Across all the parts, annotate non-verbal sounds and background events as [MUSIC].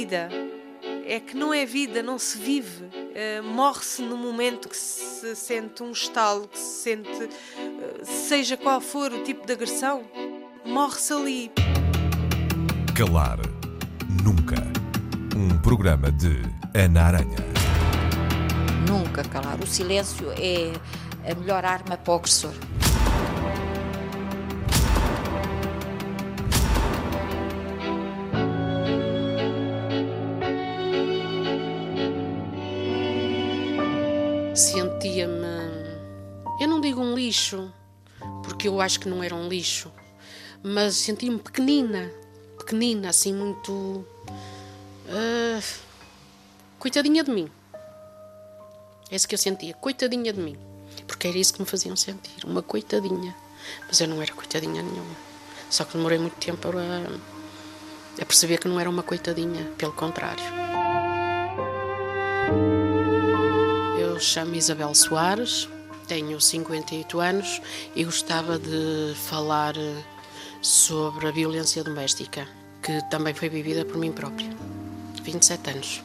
vida. É que não é vida, não se vive. Uh, Morre-se no momento que se sente um estalo, que se sente, uh, seja qual for o tipo de agressão, morre-se ali. Calar Nunca. Um programa de Ana Aranha. Nunca calar. O silêncio é a melhor arma para o agressor. Lixo, porque eu acho que não era um lixo, mas sentia-me pequenina, pequenina, assim, muito. Uh, coitadinha de mim. É isso que eu sentia, coitadinha de mim. Porque era isso que me faziam sentir, uma coitadinha. Mas eu não era coitadinha nenhuma. Só que demorei muito tempo a, a perceber que não era uma coitadinha, pelo contrário. Eu chamo Isabel Soares, tenho 58 anos e gostava de falar sobre a violência doméstica, que também foi vivida por mim própria. 27 anos.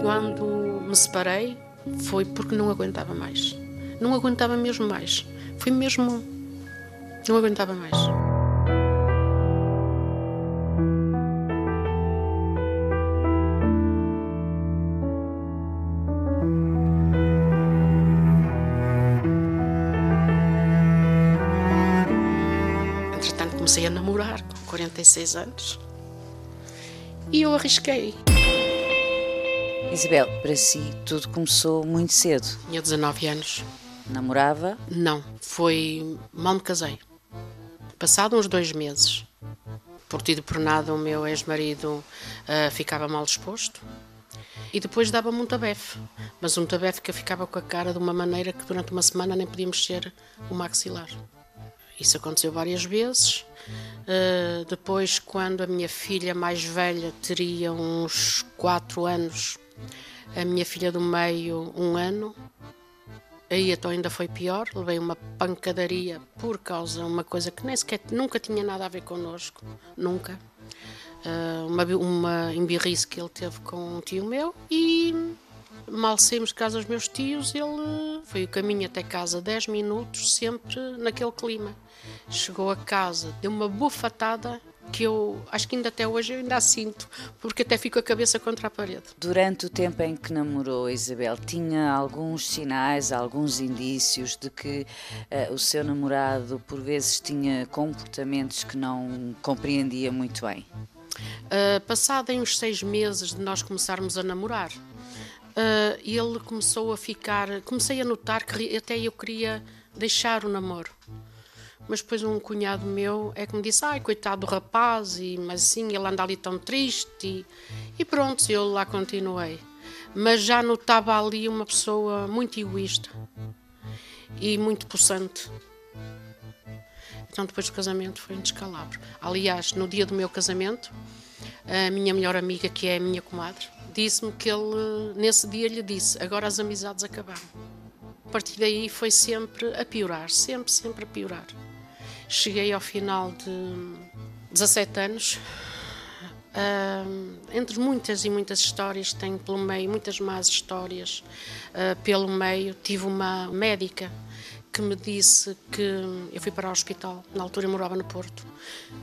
Quando me separei, foi porque não aguentava mais. Não aguentava mesmo mais. Foi mesmo. Não aguentava mais. 66 anos. E eu arrisquei. Isabel, para si tudo começou muito cedo. Tinha 19 anos. Namorava? Não, foi mal me casei. Passado uns dois meses, por tido por nada, o meu ex-marido uh, ficava mal disposto e depois dava-me um tabefe. Mas um tabefe que eu ficava com a cara de uma maneira que durante uma semana nem podia mexer o maxilar. Isso aconteceu várias vezes. Uh, depois, quando a minha filha mais velha teria uns 4 anos, a minha filha do meio, um ano. Aí então ainda foi pior, levei uma pancadaria por causa de uma coisa que nem sequer nunca tinha nada a ver connosco, nunca. Uh, uma, uma embirrice que ele teve com um tio meu e mal saímos de casa dos meus tios, ele foi o caminho até casa 10 minutos, sempre naquele clima. Chegou a casa, deu uma bufatada que eu acho que ainda até hoje eu ainda a sinto, porque até fico a cabeça contra a parede. Durante o tempo em que namorou Isabel, tinha alguns sinais, alguns indícios de que uh, o seu namorado por vezes tinha comportamentos que não compreendia muito bem? Uh, passado em uns seis meses de nós começarmos a namorar, uh, ele começou a ficar. Comecei a notar que até eu queria deixar o namoro mas depois um cunhado meu é que me disse, ai, coitado do rapaz, e, mas assim, ele anda ali tão triste, e, e pronto, eu lá continuei. Mas já notava ali uma pessoa muito egoísta e muito possante. Então depois do casamento foi um descalabro. Aliás, no dia do meu casamento, a minha melhor amiga, que é a minha comadre, disse-me que ele, nesse dia lhe disse, agora as amizades acabaram. A partir daí foi sempre a piorar, sempre, sempre a piorar. Cheguei ao final de 17 anos. Uh, entre muitas e muitas histórias, tenho pelo meio muitas más histórias. Uh, pelo meio, tive uma médica que me disse que eu fui para o hospital. Na altura eu morava no Porto.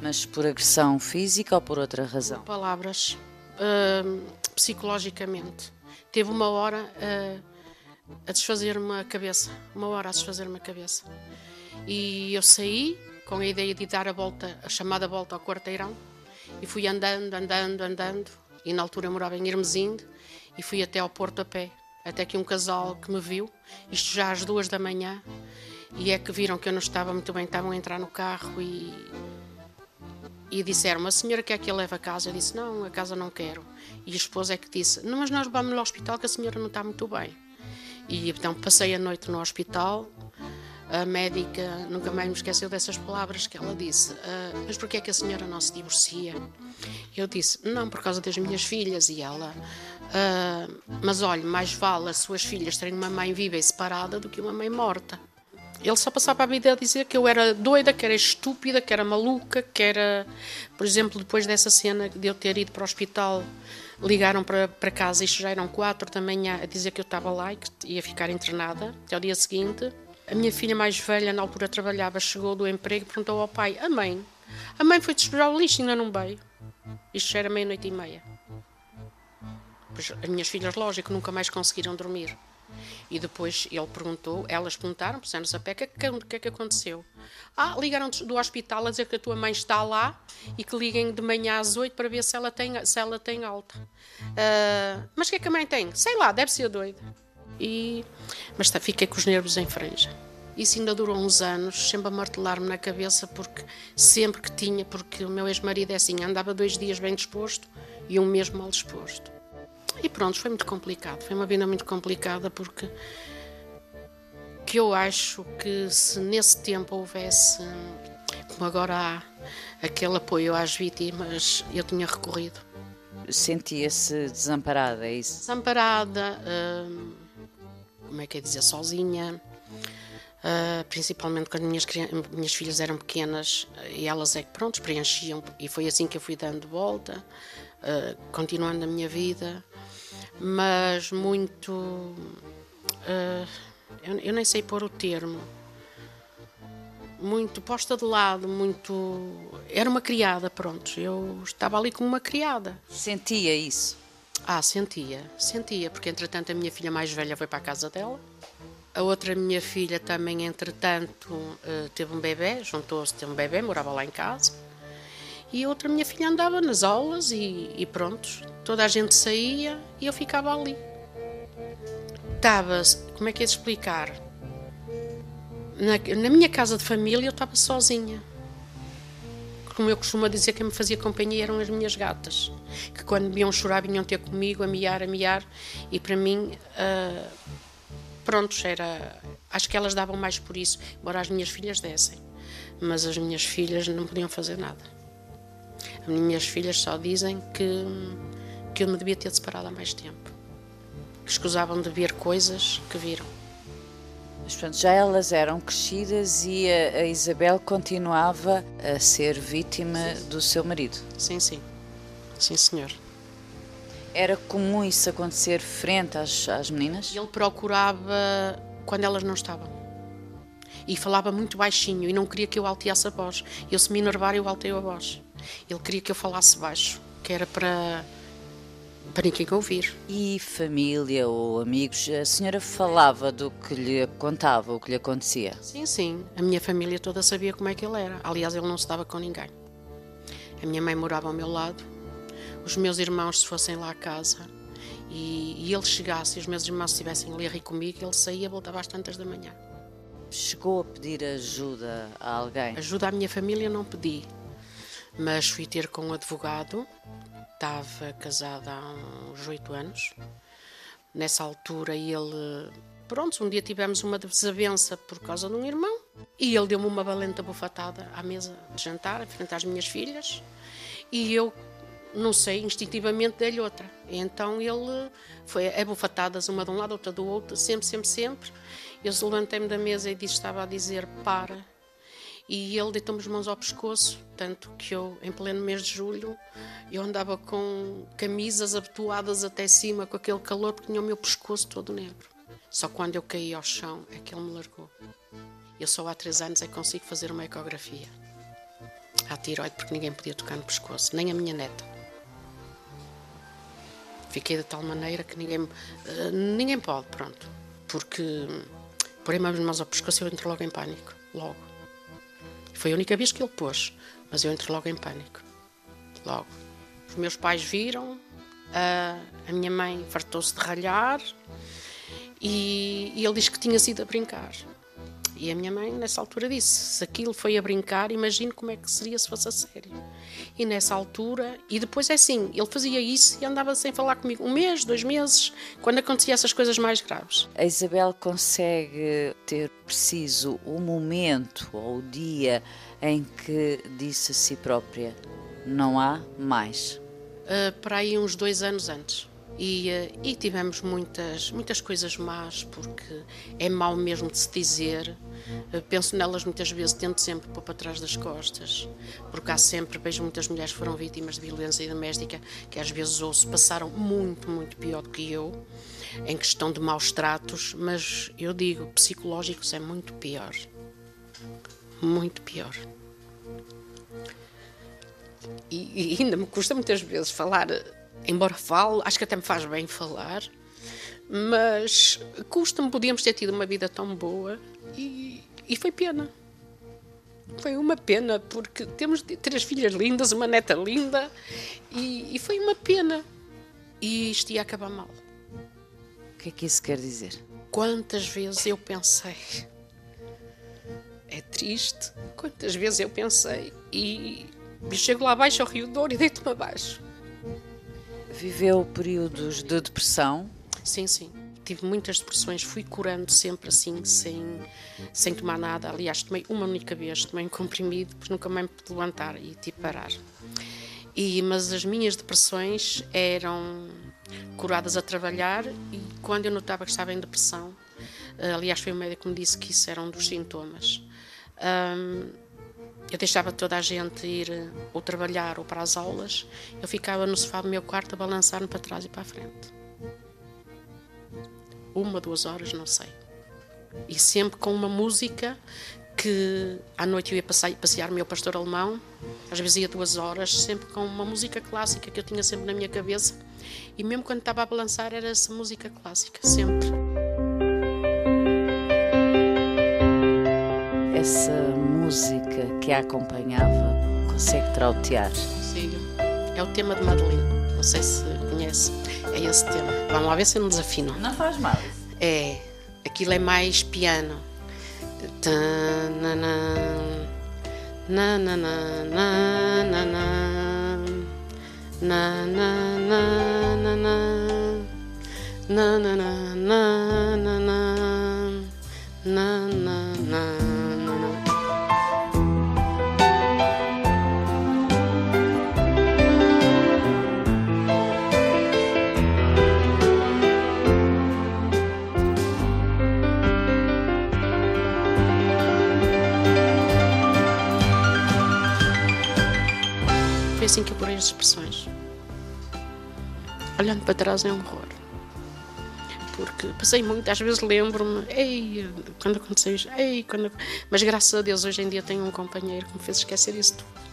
Mas por agressão física ou por outra razão? Por palavras, uh, psicologicamente. Teve uma hora a desfazer-me a cabeça. Uma hora a desfazer-me a cabeça. E eu saí, com a ideia de dar a volta, a chamada volta ao quarteirão, e fui andando, andando, andando, e na altura eu morava em Hermesinde, e fui até ao Porto a pé, até que um casal que me viu, isto já às duas da manhã, e é que viram que eu não estava muito bem, estavam a entrar no carro e, e disseram a senhora quer que eu leve a casa? Eu disse, não, a casa não quero. E a esposa é que disse, não, mas nós vamos no hospital que a senhora não está muito bem. E então passei a noite no hospital, a médica nunca mais me esqueceu dessas palavras que ela disse. Uh, mas porquê é que a senhora não se divorcia? Eu disse, não, por causa das minhas filhas. E ela, uh, mas olha, mais vale as suas filhas terem uma mãe viva e separada do que uma mãe morta. Ele só passava a vida a dizer que eu era doida, que era estúpida, que era maluca, que era. Por exemplo, depois dessa cena de eu ter ido para o hospital, ligaram para, para casa, isto já eram quatro da manhã, a dizer que eu estava lá e que ia ficar internada até o dia seguinte. A minha filha mais velha, na altura trabalhava, chegou do emprego e perguntou ao pai: A mãe? A mãe foi despejar o lixo e ainda não veio. Isto já era meia-noite e meia. Pois as minhas filhas, lógico, nunca mais conseguiram dormir. E depois ele perguntou, elas perguntaram, pusemos a pé, o que, que, é que aconteceu? Ah, ligaram do hospital a dizer que a tua mãe está lá e que liguem de manhã às oito para ver se ela tem, se ela tem alta. Uh, mas o que é que a mãe tem? Sei lá, deve ser doida. E, mas tá, fiquei com os nervos em franja. Isso ainda durou uns anos, sempre a martelar-me na cabeça, porque sempre que tinha, porque o meu ex-marido é assim, andava dois dias bem disposto e um mês mal disposto. E pronto, foi muito complicado. Foi uma vida muito complicada porque que eu acho que se nesse tempo houvesse, como agora há, aquele apoio às vítimas, eu tinha recorrido. Sentia-se desamparada, é isso? Desamparada, hum, como é que é dizer, sozinha, Uh, principalmente quando minhas, minhas filhas eram pequenas e elas é que pronto preenchiam e foi assim que eu fui dando volta uh, continuando a minha vida mas muito. Uh, eu, eu, nem sei pôr o termo. Muito posta de lado, muito. Era uma criada, pronto. Eu estava ali como uma criada. Sentia isso? Ah, sentia, sentia, porque entretanto a minha filha mais velha foi para a casa dela. A outra minha filha também, entretanto, uh, teve um bebê, juntou-se, teve um bebê, morava lá em casa e a outra minha filha andava nas aulas e, e pronto, toda a gente saía e eu ficava ali. Estava, como é que é de explicar? Na, na minha casa de família eu estava sozinha. Como eu costumo dizer, quem me fazia companhia eram as minhas gatas, que quando me iam chorar vinham ter comigo, a miar, a miar, e para mim, uh, pronto, era. Acho que elas davam mais por isso, embora as minhas filhas dessem. Mas as minhas filhas não podiam fazer nada. As minhas filhas só dizem que, que eu me devia ter separado há mais tempo. Escusavam de ver coisas que viram. Mas pronto, já elas eram crescidas e a, a Isabel continuava a ser vítima sim. do seu marido. Sim, sim. Sim, senhor. Era comum isso acontecer frente às, às meninas? Ele procurava quando elas não estavam. E falava muito baixinho e não queria que eu alteasse a voz. Eu, se me enervar, eu alteio a voz. Ele queria que eu falasse baixo, que era para para ninguém ouvir. E família ou amigos, a senhora falava do que lhe contava, o que lhe acontecia? Sim, sim. A minha família toda sabia como é que ele era. Aliás, ele não se dava com ninguém. A minha mãe morava ao meu lado. Os meus irmãos, se fossem lá à casa e, e ele chegasse e os meus irmãos estivessem ali a rir comigo, ele saía e voltava às tantas da manhã. Chegou a pedir ajuda a alguém? Ajuda à minha família não pedi mas fui ter com um advogado, estava casada há uns oito anos. Nessa altura ele, pronto, um dia tivemos uma desavença por causa de um irmão e ele deu-me uma valenta bufatada à mesa de jantar, frente às minhas filhas, e eu não sei, instintivamente dei-lhe outra. Então ele foi a bufatadas, uma de um lado, outra do outro, sempre, sempre, sempre. Eu levantei-me da mesa e disse, estava a dizer para e ele deitou-me as mãos ao pescoço, tanto que eu, em pleno mês de julho, eu andava com camisas abotoadas até cima, com aquele calor, porque tinha o meu pescoço todo negro. Só quando eu caí ao chão é que ele me largou. Eu só há três anos é que consigo fazer uma ecografia. À tiroide, porque ninguém podia tocar no pescoço, nem a minha neta. Fiquei de tal maneira que ninguém, uh, ninguém pode, pronto. Porque porém as mãos ao pescoço eu entro logo em pânico, logo. Foi a única vez que ele pôs, mas eu entrei logo em pânico. Logo. Os meus pais viram, a, a minha mãe fartou-se de ralhar e, e ele disse que tinha sido a brincar. E a minha mãe, nessa altura, disse: se aquilo foi a brincar, imagino como é que seria se fosse a sério. E nessa altura, e depois é assim: ele fazia isso e andava sem falar comigo um mês, dois meses, quando acontecia essas coisas mais graves. A Isabel consegue ter preciso o momento ou o dia em que disse a si própria: não há mais? Uh, para aí uns dois anos antes. E, eh, e, tivemos muitas, muitas coisas más, porque é mau mesmo de se dizer, Penso nelas muitas vezes, tento sempre pôr para trás das costas, porque há sempre, vejo muitas mulheres que foram vítimas de violência doméstica, que às vezes ouço, passaram muito, muito pior do que eu, em questão de maus tratos, mas eu digo, psicológicos é muito pior. Muito pior. E, e ainda me custa muitas vezes falar, embora falo, acho que até me faz bem falar, mas custa-me, podíamos ter tido uma vida tão boa e, e foi pena. Foi uma pena, porque temos três filhas lindas, uma neta linda, e, e foi uma pena. E isto ia acabar mal. O que é que isso quer dizer? Quantas vezes eu pensei. É triste. Quantas vezes eu pensei. E chego lá abaixo ao Rio Douro e deito-me abaixo. Viveu períodos de depressão? Sim, sim tive muitas depressões, fui curando sempre assim, sem, sem tomar nada. Aliás, tomei uma única vez, tomei um comprimido, depois nunca mais me pude levantar e tive tipo parar. E, mas as minhas depressões eram curadas a trabalhar e quando eu notava que estava em depressão, eh, aliás, foi o médico que me disse que isso era um dos sintomas. Um, eu deixava toda a gente ir ou trabalhar ou para as aulas, eu ficava no sofá do meu quarto a balançar-me para trás e para a frente uma, duas horas, não sei. E sempre com uma música que à noite eu ia passear, passear o meu pastor alemão, às vezes ia duas horas, sempre com uma música clássica que eu tinha sempre na minha cabeça. E mesmo quando estava a balançar, era essa música clássica, sempre. Essa música que a acompanhava, consegue trautear? Consigo. É o tema de Madeleine, não sei se conhece. É esse tema. Vamos lá ver se eu não desafino. Não faz mal. É, aquilo é mais piano. Expressões. Olhando para trás é um horror. Porque passei muito, às vezes lembro-me, ei, quando aconteceu isso, ei, quando... mas graças a Deus hoje em dia tenho um companheiro que me fez esquecer isso tudo.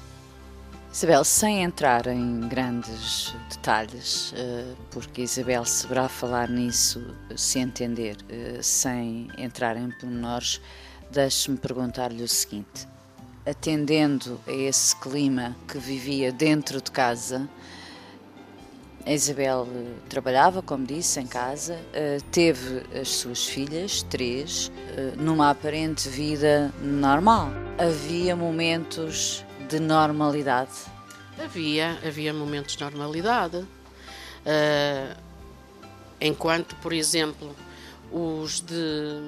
Isabel, sem entrar em grandes detalhes, eh, porque Isabel saberá falar nisso se entender, eh, sem entrar em pormenores, deixe-me perguntar-lhe o seguinte: atendendo a esse clima que vivia dentro de casa. A Isabel eh, trabalhava, como disse, em casa, eh, teve as suas filhas, três, eh, numa aparente vida normal. Havia momentos de normalidade? Havia, havia momentos de normalidade. enquanto, por exemplo, os de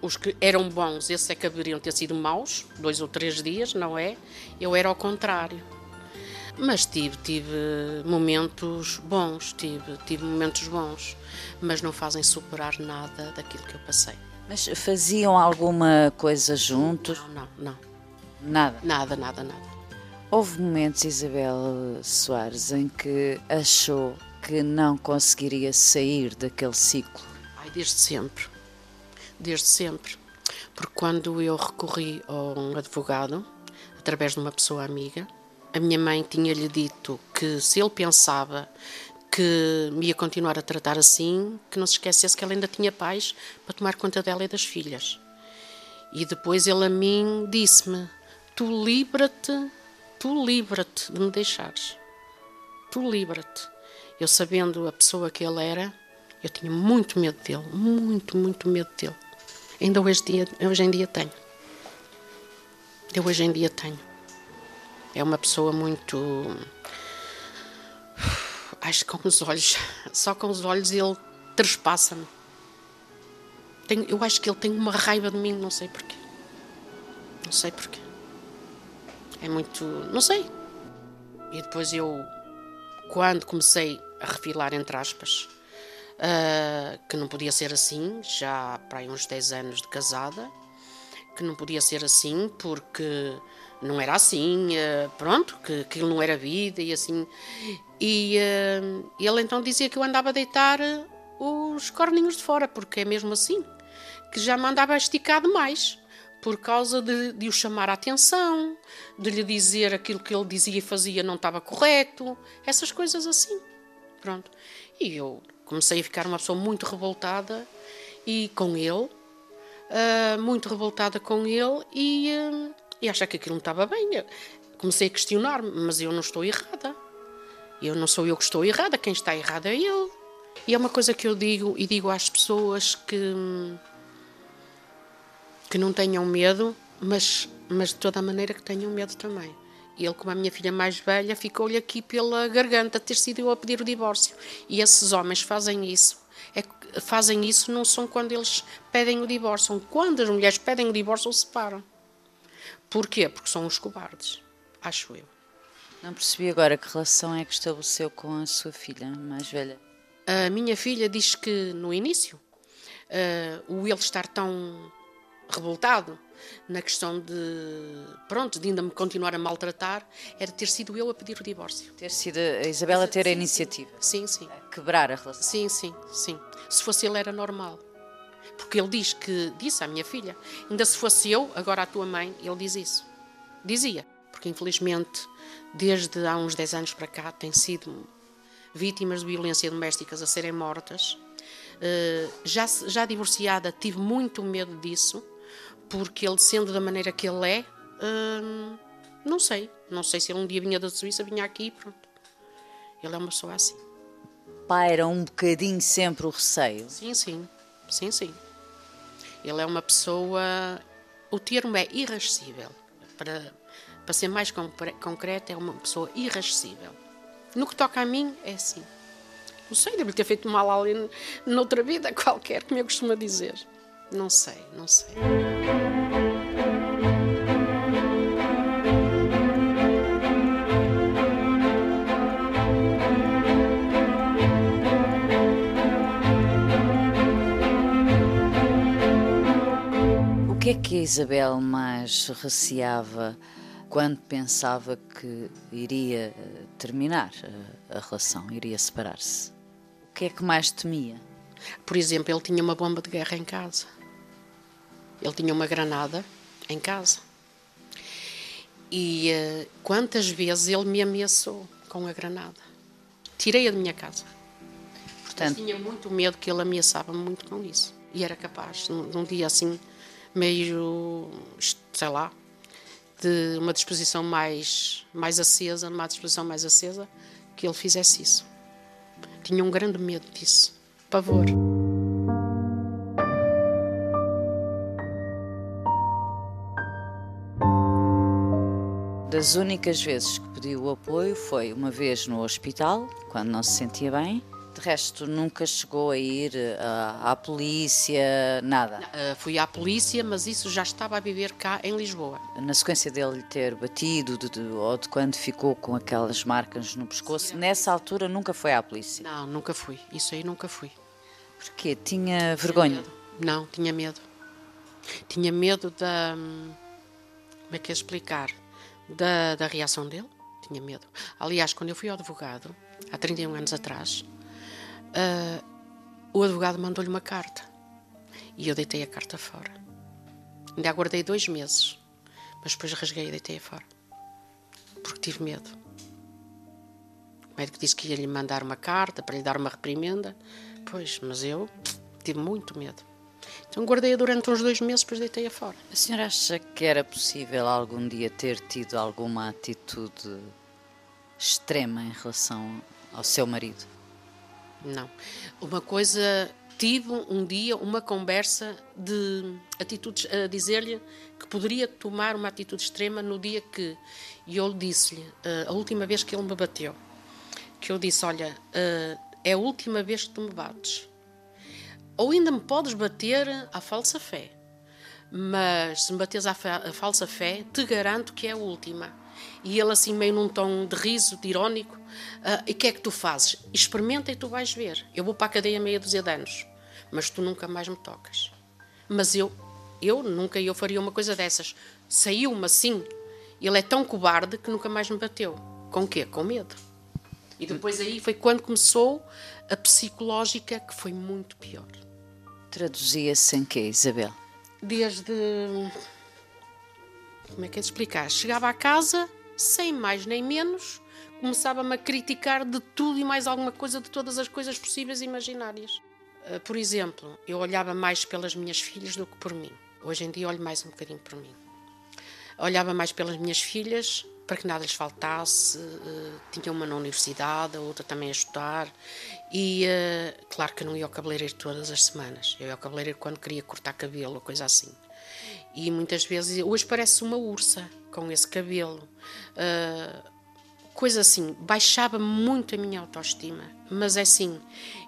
os que eram bons, esses é que deveriam ter sido maus, dois ou três dias, não é? Eu era ao contrário. Mas tive, tive momentos bons, tive, tive momentos bons, mas não fazem superar nada daquilo que eu passei. Mas faziam alguma coisa juntos? Não, não, não. Nada? Nada, nada, nada. Houve momentos, Isabel Soares, em que achou que não conseguiria sair daquele ciclo? Ai, desde sempre desde sempre. Porque quando eu recorri a um advogado, através de uma pessoa amiga, a minha mãe tinha-lhe dito que se ele pensava que me ia continuar a tratar assim, que não se esquecesse que ela ainda tinha pais para tomar conta dela e das filhas. E depois ele a mim disse-me: Tu livra-te, tu livra-te de me deixares. Tu livra-te. Eu sabendo a pessoa que ele era, eu tinha muito medo dele, muito, muito medo dele. Ainda hoje, dia, hoje em dia tenho. Eu hoje em dia tenho. É uma pessoa muito. Acho que com os olhos, só com os olhos ele trespassa-me. Eu acho que ele tem uma raiva de mim, não sei porquê. Não sei porquê. É muito. Não sei. E depois eu, quando comecei a refilar, entre aspas, uh, que não podia ser assim, já para aí uns 10 anos de casada. que não podia ser assim porque não era assim, uh, pronto, que aquilo não era vida e assim. E uh, ele então dizia que eu andava a deitar os corninhos de fora, porque é mesmo assim, que já me andava a esticar demais por causa de, de o chamar a atenção, de lhe dizer aquilo que ele dizia e fazia não estava correto, essas coisas assim. Pronto. E eu comecei a ficar uma pessoa muito revoltada e com ele, uh, muito revoltada com ele e, uh, e achar que aquilo não estava bem. Comecei a questionar-me, mas eu não estou errada. Eu não sou eu que estou errada, quem está errado é ele. E é uma coisa que eu digo e digo às pessoas que que não tenham medo, mas, mas de toda a maneira que tenham medo também. Ele, como a minha filha mais velha, ficou-lhe aqui pela garganta ter sido eu a pedir o divórcio. E esses homens fazem isso. É, fazem isso não são quando eles pedem o divórcio, são quando as mulheres pedem o divórcio ou separam. Porquê? Porque são os cobardes, acho eu. Não percebi agora que relação é que estabeleceu com a sua filha mais velha. A minha filha diz que no início uh, o ele estar tão revoltado na questão de, pronto, de ainda me continuar a maltratar, era ter sido eu a pedir o divórcio. Ter sido a Isabela ter a iniciativa. Sim, sim. A quebrar a relação. Sim, sim, sim. Se fosse ele era normal. Porque ele diz que, disse à minha filha, ainda se fosse eu, agora a tua mãe, ele diz isso. Dizia. Porque infelizmente, desde há uns 10 anos para cá, tem sido vítimas de violência domésticas a serem mortas. Uh, já, já divorciada, tive muito medo disso porque ele, sendo da maneira que ele é, hum, não sei. Não sei se ele um dia vinha da Suíça, vinha aqui e pronto. Ele é uma pessoa assim. Paira um bocadinho sempre o receio. Sim, sim. Sim, sim. Ele é uma pessoa. O termo é irrascível. Para, para ser mais concreto, é uma pessoa irrascível. No que toca a mim, é assim. Não sei, deve ter feito mal ali noutra vida [LAUGHS] qualquer, como eu costumo dizer. Não sei, não sei. O que é que a Isabel mais receava quando pensava que iria eh, terminar a, a relação, iria separar-se? O que é que mais temia? Por exemplo, ele tinha uma bomba de guerra em casa. Ele tinha uma granada em casa. E uh, quantas vezes ele me ameaçou com a granada? Tirei-a de minha casa. Portanto, tinha muito medo que ele ameaçava muito com isso. E era capaz, num, num dia assim, meio, sei lá, de uma disposição mais, mais acesa, numa disposição mais acesa, que ele fizesse isso. Tinha um grande medo disso. Pavor. Das únicas vezes que pediu o apoio foi uma vez no hospital, quando não se sentia bem. De resto, nunca chegou a ir uh, à polícia, nada. Uh, fui à polícia, mas isso já estava a viver cá em Lisboa. Na sequência dele ter batido, de, de, ou de quando ficou com aquelas marcas no pescoço, Sim. nessa altura nunca foi à polícia? Não, nunca fui. Isso aí nunca fui. Porquê? Tinha vergonha? Tinha não, tinha medo. Tinha medo da. Hum, como é que é explicar? Da, da reação dele. Tinha medo. Aliás, quando eu fui ao advogado, há 31 anos atrás, uh, o advogado mandou-lhe uma carta. E eu deitei a carta fora. Ainda aguardei dois meses, mas depois rasguei e deitei-a fora. Porque tive medo. O médico disse que ia lhe mandar uma carta para lhe dar uma reprimenda. Pois, mas eu tive muito medo. Então guardei-a durante uns dois meses, depois deitei-a fora. A senhora acha que era possível algum dia ter tido alguma atitude extrema em relação ao seu marido? Não. Uma coisa, tive um dia uma conversa de atitudes, a dizer-lhe que poderia tomar uma atitude extrema no dia que eu disse-lhe, eh, a última vez que ele me bateu, que eu disse: Olha, eh, é a última vez que tu me bates ou ainda me podes bater à falsa fé. Mas se me bateres à, à falsa fé, te garanto que é a última. E ele, assim, meio num tom de riso, de irónico, uh, e o que é que tu fazes? Experimenta e tu vais ver. Eu vou para a cadeia meia dúzia de anos, mas tu nunca mais me tocas. Mas eu Eu nunca eu faria uma coisa dessas. Saiu-me assim. Ele é tão cobarde que nunca mais me bateu. Com quê? Com medo. E depois aí foi quando começou a psicológica, que foi muito pior. Traduzia-se em quê, Isabel? Desde. Como é que é de explicar? Chegava à casa, sem mais nem menos, começava-me a criticar de tudo e mais alguma coisa, de todas as coisas possíveis e imaginárias. Ah, por exemplo, eu olhava mais pelas minhas filhas do que por mim. Hoje em dia olho mais um bocadinho por mim. Olhava mais pelas minhas filhas para que nada lhes faltasse. Uh, tinha uma na universidade, a outra também a estudar. E uh, claro que eu não ia ao cabeleireiro todas as semanas. Eu ia ao cabeleireiro quando queria cortar cabelo ou coisa assim. E muitas vezes, hoje parece uma ursa com esse cabelo. Uh, coisa assim, baixava muito a minha autoestima. Mas é assim,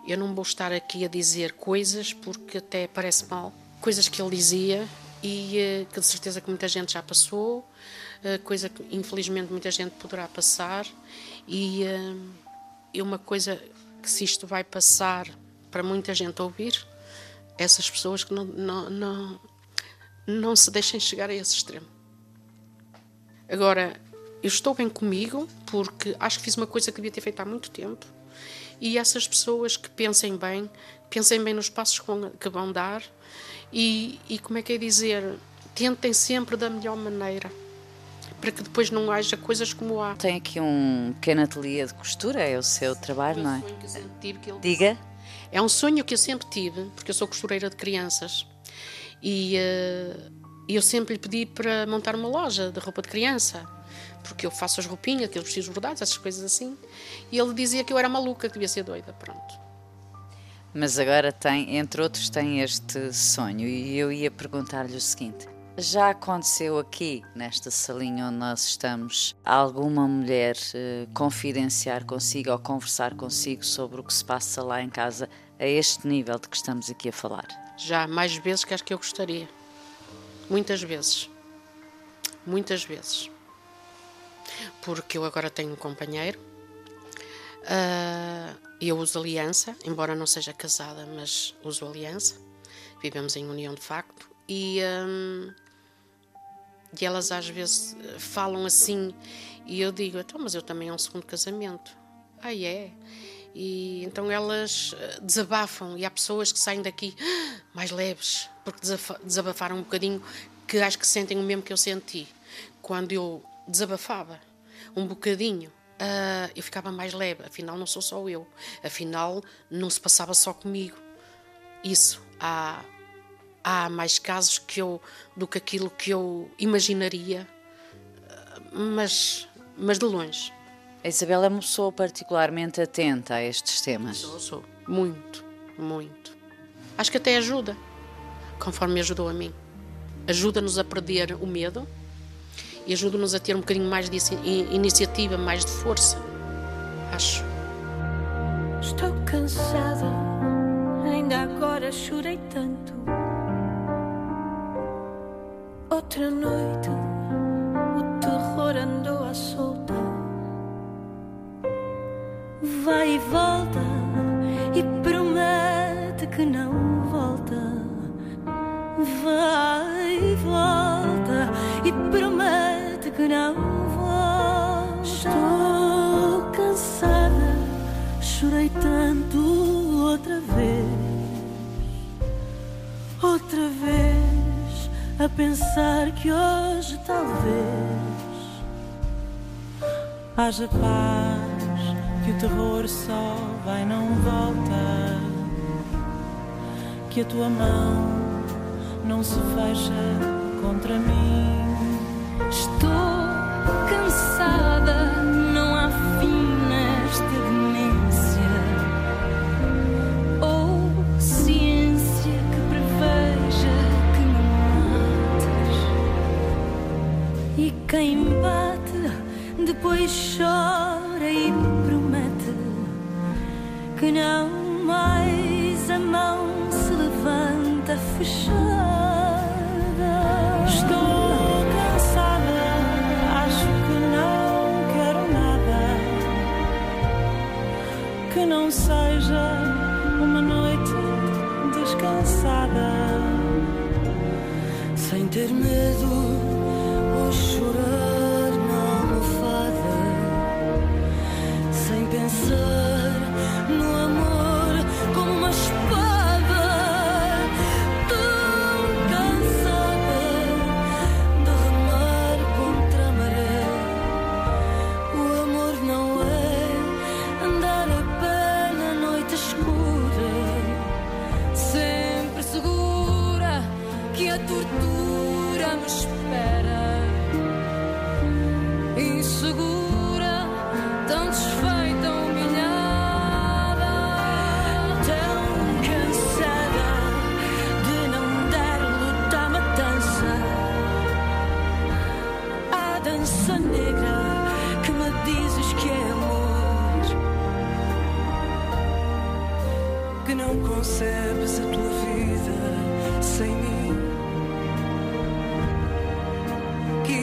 eu não vou estar aqui a dizer coisas porque até parece mal. Coisas que ele dizia e que de certeza que muita gente já passou eh, coisa que infelizmente muita gente poderá passar e é uma coisa que se isto vai passar para muita gente ouvir, essas pessoas que não, não, não, não se deixem chegar a esse extremo. Agora, eu estou bem comigo porque acho que fiz uma coisa que devia ter feito há muito tempo e essas pessoas que pensem bem, pensem bem nos passos que vão dar e, e como é que é dizer, tentem sempre da melhor maneira para que depois não haja coisas como há. Tem aqui um pequeno ateliê de costura, é o seu trabalho, não é? Diga. É um sonho que eu sempre tive, porque eu sou costureira de crianças e uh, eu sempre lhe pedi para montar uma loja de roupa de criança, porque eu faço as roupinhas, aqueles vestidos bordados, essas coisas assim. E ele dizia que eu era maluca, que devia ser doida, pronto. Mas agora tem, entre outros, tem este sonho e eu ia perguntar-lhe o seguinte: já aconteceu aqui, nesta salinha onde nós estamos, alguma mulher eh, confidenciar consigo ou conversar consigo sobre o que se passa lá em casa a este nível de que estamos aqui a falar? Já, mais vezes que acho que eu gostaria. Muitas vezes. Muitas vezes. Porque eu agora tenho um companheiro. Uh, eu uso aliança, embora não seja casada, mas uso aliança. Vivemos em união de facto. E, um, e elas às vezes eh, falam assim, e eu digo, então, mas eu também é um segundo casamento. Ah, é? E então elas desabafam, e há pessoas que saem daqui mais leves, porque desabafaram um bocadinho, que acho que sentem o mesmo que eu senti. Quando eu desabafava um bocadinho, uh, eu ficava mais leve, afinal não sou só eu, afinal não se passava só comigo. Isso, há há mais casos que eu do que aquilo que eu imaginaria, mas, mas de longe. A Isabela é uma pessoa particularmente atenta a estes temas. Sou, sou. Muito, muito. Acho que até ajuda, conforme ajudou a mim. Ajuda-nos a perder o medo e ajuda-nos a ter um bocadinho mais de iniciativa, mais de força. Acho. Estou cansada, ainda agora chorei tanto Outra noite o terror andou à solta. Vai e volta e promete que não volta. Vai pensar que hoje talvez haja paz, que o terror só vai não volta, que a tua mão não se fecha contra mim. Estou cansada, Quem bate depois chora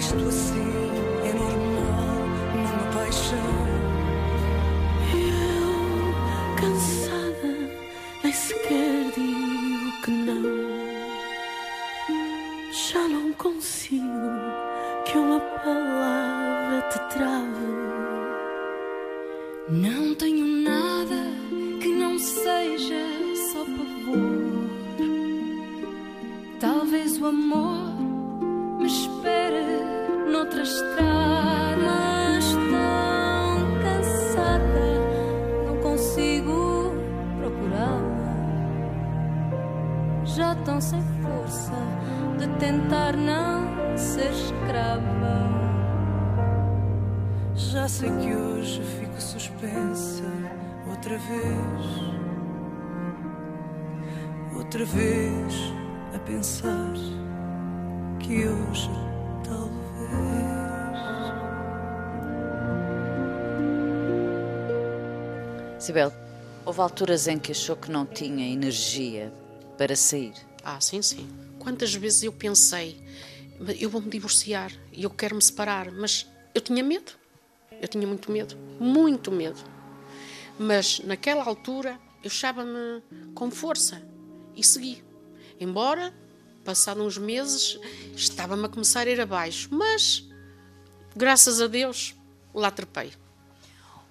isto assim é normal numa paixão. Eu, cansada, Sibel, houve alturas em que achou que não tinha energia para sair. Ah, sim, sim. Quantas vezes eu pensei, eu vou me divorciar e eu quero me separar, mas eu tinha medo. Eu tinha muito medo, muito medo. Mas naquela altura eu achava-me com força e segui. Embora, passado uns meses, estava-me a começar a ir abaixo, mas graças a Deus lá trepei.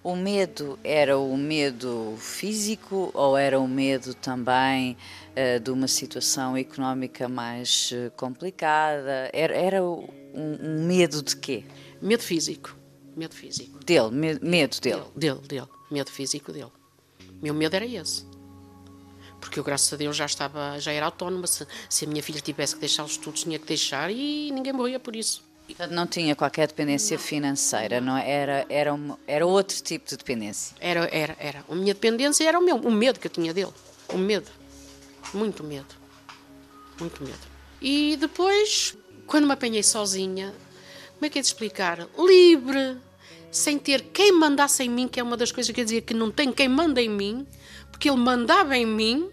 O medo era o medo físico ou era o medo também eh, de uma situação económica mais eh, complicada? Era, era o- um, um medo de quê? Medo físico, medo físico. Dele, me- medo dele. Dele, dele, medo físico dele. Meu medo era esse. Porque eu, graças a Deus, já estava, já era autónoma. Se, se a minha filha tivesse que deixar os estudos, tinha que deixar e ninguém morria por isso. Não tinha qualquer dependência financeira, não é? era, era, uma- era outro tipo de dependência. Era, era, era. A minha dependência era o meu, o medo que eu tinha dele. O medo. Muito medo. Muito medo. E depois, quando me apanhei sozinha, como é que é de explicar? Livre, sem ter quem mandasse em mim, que é uma das coisas que eu dizia que não tem quem manda em mim, porque ele mandava em mim,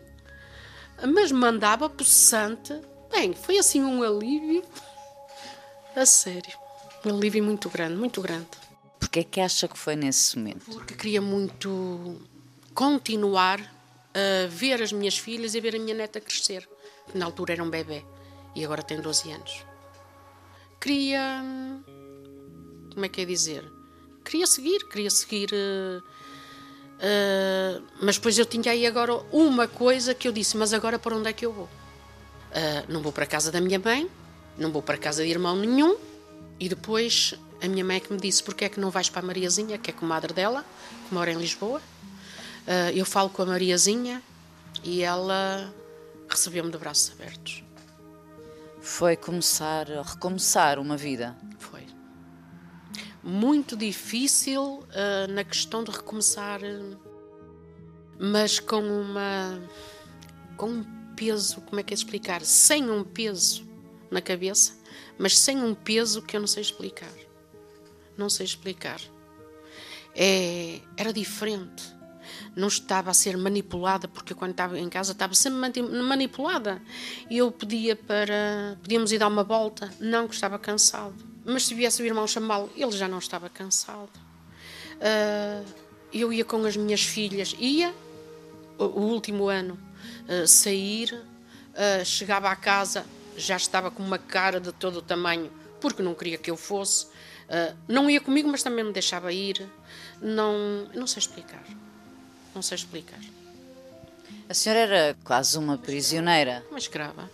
mas mandava possante. Bem, foi assim um alívio. A sério. Um alívio muito grande, muito grande. Porquê é que acha que foi nesse momento? Porque queria muito continuar a ver as minhas filhas e a ver a minha neta crescer. Na altura era um bebê e agora tem 12 anos. Queria. Como é que é dizer? Queria seguir, queria seguir. eh, eh, mas depois eu tinha aí agora uma coisa que eu disse: mas agora para onde é que eu vou? Ah, não vou para a casa da minha mãe, não vou para casa de irmão nenhum. E depois a minha mãe é que me disse: porque é que não vais para a Mariazinha, que é comadre dela, que mora em Lisboa? Ah, eu falo com a Mariazinha e ela recebeu-me de braços abertos. Foi começar, recomeçar uma vida. Foi. Muito difícil ah, na questão de recomeçar, mas com uma. com um peso, como é que é explicar? Sem um peso na cabeça, mas sem um peso que eu não sei explicar. Não sei explicar. É, era diferente. Não estava a ser manipulada, porque quando estava em casa estava sempre mani- manipulada. E eu pedia para. Podíamos ir dar uma volta. Não, que estava cansado. Mas se viesse o irmão chamá-lo, ele já não estava cansado. Ah, eu ia com as minhas filhas, ia, o, o último ano, ah, sair, ah, chegava à casa, já estava com uma cara de todo o tamanho, porque não queria que eu fosse. Uh, não ia comigo, mas também me deixava ir. Não, não sei explicar. Não sei explicar. A senhora era quase uma prisioneira. Uma escrava.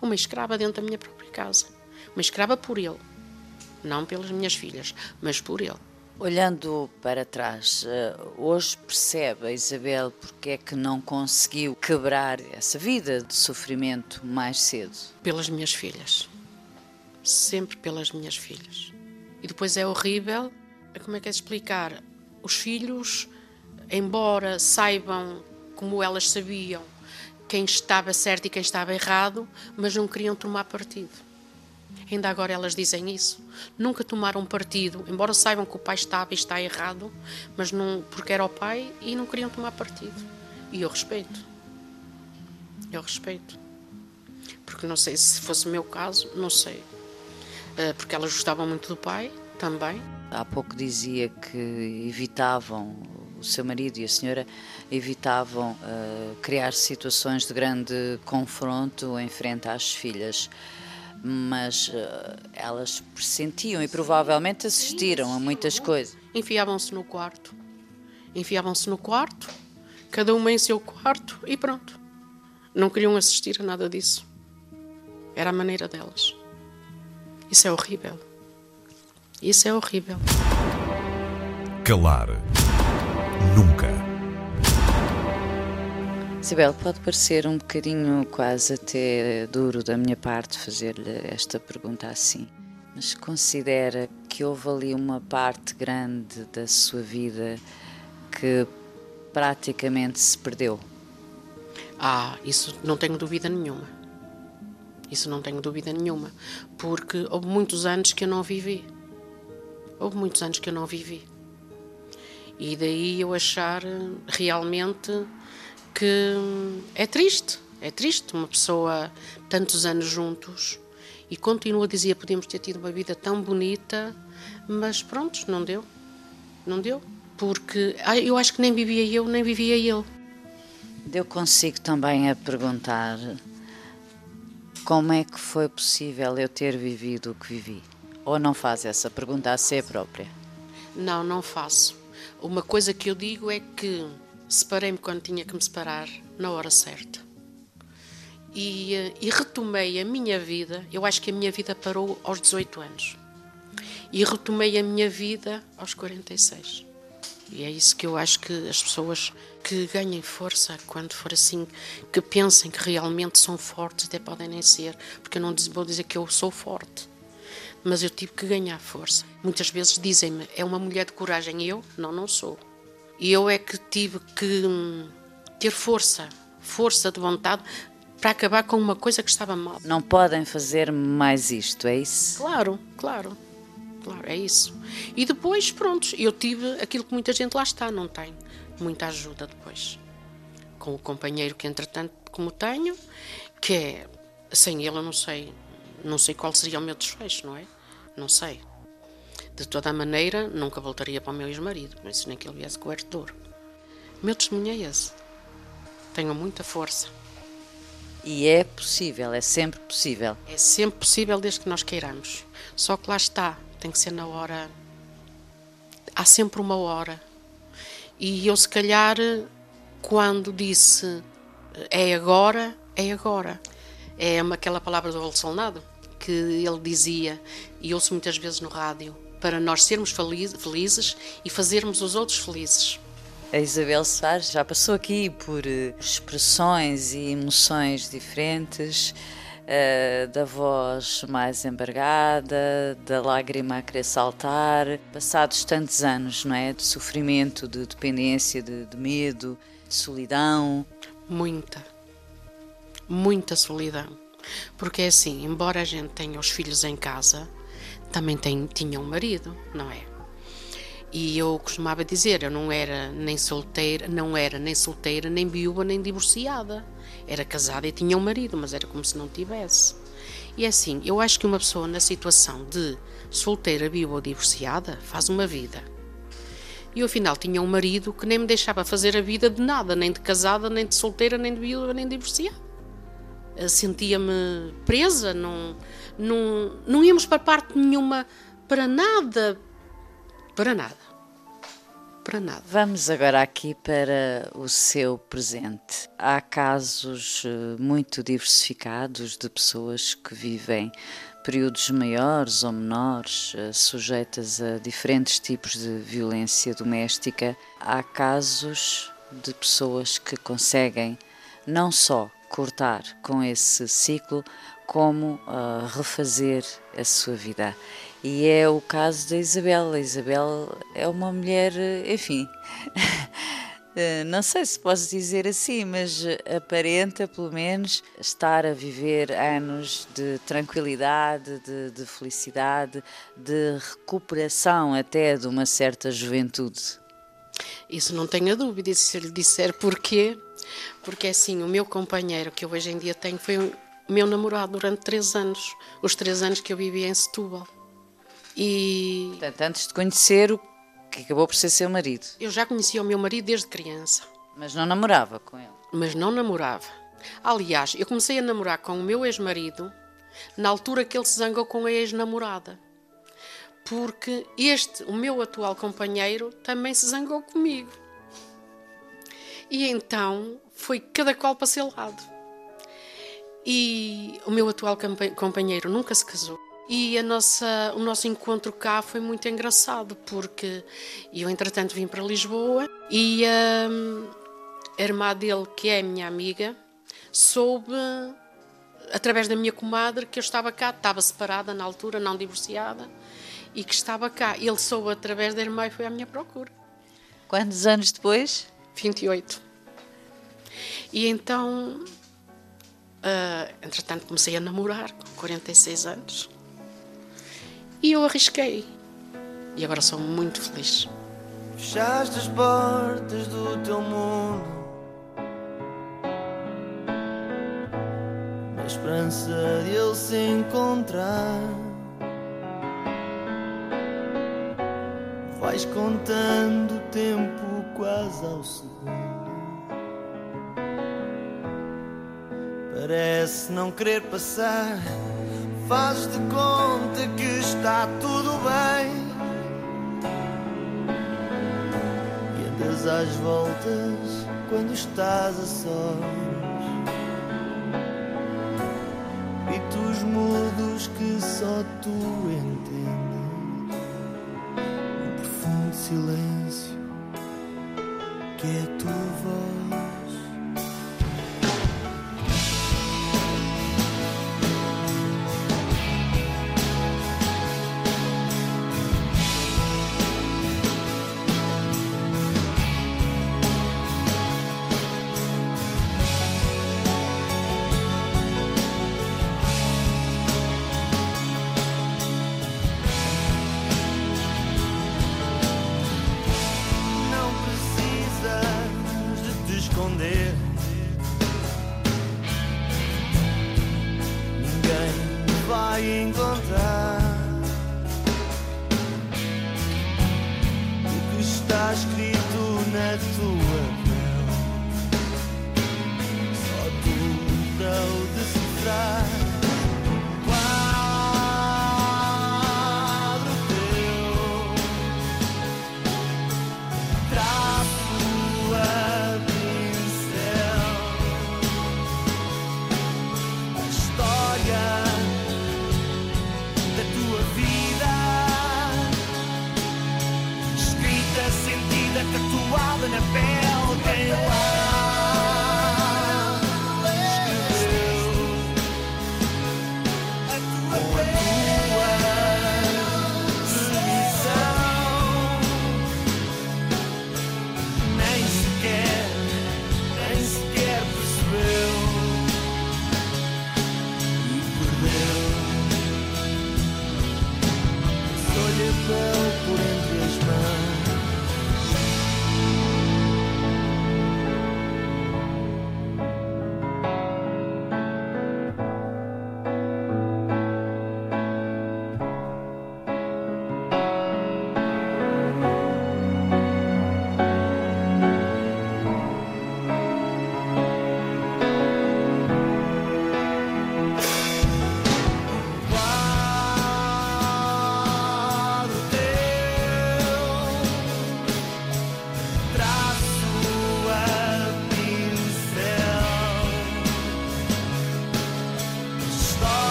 Uma escrava dentro da minha própria casa. Uma escrava por ele. Não pelas minhas filhas, mas por ele. Olhando para trás, eh, hoje percebe a Isabel porque é que não conseguiu quebrar essa vida de sofrimento mais cedo? Pelas minhas filhas. Sempre pelas minhas filhas. E depois é horrível, como é que é de explicar? Os filhos, embora saibam como elas sabiam quem estava certo e quem estava errado, mas não queriam tomar partido. Ainda agora elas dizem isso. Nunca tomaram partido, embora saibam que o pai estava e está errado, mas não, porque era o pai e não queriam tomar partido. E eu respeito. Eu respeito. Porque não sei se fosse o meu caso, não sei. Eh, porque elas gostavam muito do pai também. Há pouco dizia que evitavam, o seu marido e a senhora evitavam uh, criar situações de grande confronto em frente às filhas mas uh, elas pressentiam e provavelmente assistiram a muitas coisas. Enfiavam-se no quarto. Enfiavam-se no quarto, cada uma em seu quarto e pronto. Não queriam assistir a nada disso. Era a maneira delas. Isso é horrível. Isso é horrível. Calar. Nunca. Isabel, pode parecer um bocadinho quase até duro da minha parte fazer-lhe esta pergunta assim, mas considera que houve ali uma parte grande da sua vida que praticamente se perdeu? Ah, isso não tenho dúvida nenhuma. Isso não tenho dúvida nenhuma, porque houve muitos anos que eu não vivi. Houve muitos anos que eu não vivi. E daí eu achar realmente que é triste, é triste uma pessoa tantos anos juntos e continua a dizer podíamos ter tido uma vida tão bonita, mas pronto, não deu, não deu, porque eu acho que nem vivia eu, nem vivia ele. Eu consigo também a perguntar como é que foi possível eu ter vivido o que vivi? Ou não faz essa pergunta a si própria? Não, não faço. Uma coisa que eu digo é que separei-me quando tinha que me separar, na hora certa. E, eh, e, retomei a minha vida, eu acho que a minha vida parou aos 18 anos. E retomei a minha vida aos 46. E é isso que eu acho que as pessoas que ganhem força quando for assim, que pensem que realmente são fortes, até podem nem ser, porque eu não vou dizer que eu sou forte, mas eu tive que ganhar força. Muitas vezes dizem-me, é uma mulher de coragem, eu não, não sou. E eu é que tive que hum, ter força, força de vontade para acabar com uma coisa que estava mal. Não podem fazer mais isto, é isso? Claro, claro. Claro, é isso. E depois, pronto, eu tive aquilo que muita gente lá está, não tem. Muita ajuda depois. Com o companheiro que, entretanto, como tenho, que é. Sem ele, eu não sei. Não sei qual seria o meu desfecho, não é? Não sei. De toda a maneira, nunca voltaria para o meu ex-marido, mas nem que ele viesse cobertor. Meu testemunho é esse. Tenho muita força. E é possível, é sempre possível. É sempre possível desde que nós queiramos. Só que lá está, tem que ser na hora. Há sempre uma hora. E eu, se calhar, quando disse é agora, é agora. É aquela palavra do Bolsonaro que ele dizia, e ouço muitas vezes no rádio: para nós sermos felizes e fazermos os outros felizes. A Isabel Soares já passou aqui por eh, expressões e emoções diferentes, uh, da voz mais embargada, da lágrima a querer saltar, passados tantos anos, não é? De sofrimento, de dependência, de, de medo, de solidão. Muita, muita solidão. Porque é assim, embora a gente tenha os filhos em casa, também tem, tinha um marido, não é? E eu costumava dizer, eu não era nem solteira, não era nem solteira, nem viúva, nem divorciada. Era casada e tinha um marido, mas era como se não tivesse. E é assim, eu acho que uma pessoa na situação de solteira, viúva ou divorciada faz uma vida. E eu afinal tinha um marido que nem me deixava fazer a vida de nada, nem de casada, nem de solteira, nem de viúva, nem de divorciada. eh, sentia-me presa, não, não, não íamos para parte nenhuma para nada, para nada, para nada. Vamos agora aqui para o seu presente. Há casos eh, muito diversificados de pessoas que vivem períodos maiores ou menores, eh, sujeitas a diferentes tipos de violência doméstica. Há casos de pessoas que conseguem não só cortar com esse ciclo, como uh, refazer a sua vida. E é o caso da Isabel. A Isabel é uma mulher, enfim, [LAUGHS] eh, não sei se posso dizer assim, mas aparenta pelo menos estar a viver anos de tranquilidade, de, de felicidade, de recuperação até de uma certa juventude. Isso não tenho a dúvida, se lhe disser porquê, porque é assim, o meu companheiro que eu hoje em dia tenho foi o meu namorado durante três anos, os três anos que eu vivi em Setúbal. E... Portanto, antes de conhecer o que acabou por ser seu marido. Eu já conhecia o meu marido desde criança. Mas não namorava com ele? Mas não namorava. Aliás, eu comecei a namorar com o meu ex-marido na altura que ele se zangou com a ex-namorada. Porque este, o meu atual companheiro, também se zangou comigo. E então foi cada qual para seu lado. E o meu atual companheiro nunca se casou. E a nossa, o nosso encontro cá foi muito engraçado, porque eu, entretanto, vim para Lisboa e hum, a irmã dele, que é minha amiga, soube, através da minha comadre, que eu estava cá, estava separada na altura, não divorciada, e que estava cá. Ele soube através da irmã e foi à minha procura. Quantos anos depois? 28. E então, uh, entretanto, comecei a namorar com 46 anos. E eu arrisquei. E agora sou muito feliz. Fechaste as portas do teu mundo Na esperança de ele se encontrar Vais contando o tempo quase ao segundo Parece não querer passar. Faz de conta que está tudo bem. E andas às voltas quando estás a sós. Gritos mudos que só tu entendes. Um profundo silêncio que é a tua voz all in a band.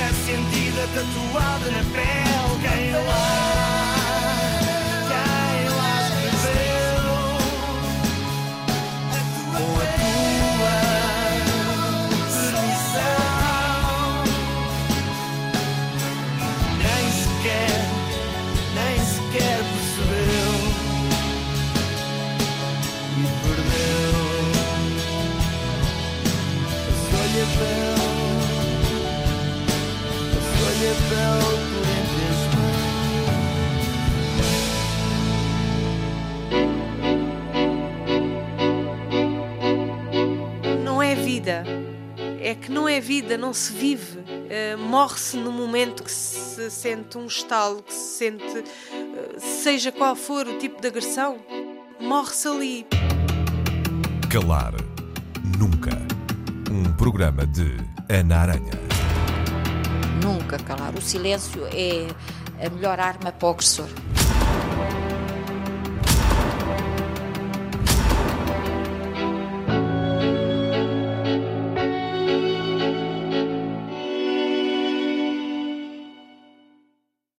vida sentida, tatuada na pele. Quem lá? Vida. É que não é vida, não se vive. Uh, Morre-se no momento que se sente um estalo, que se sente, uh, seja qual for o tipo de agressão, morre-se ali. Calar Nunca. Um programa de Ana Aranha. Nunca calar. O silêncio é a melhor arma para o agressor.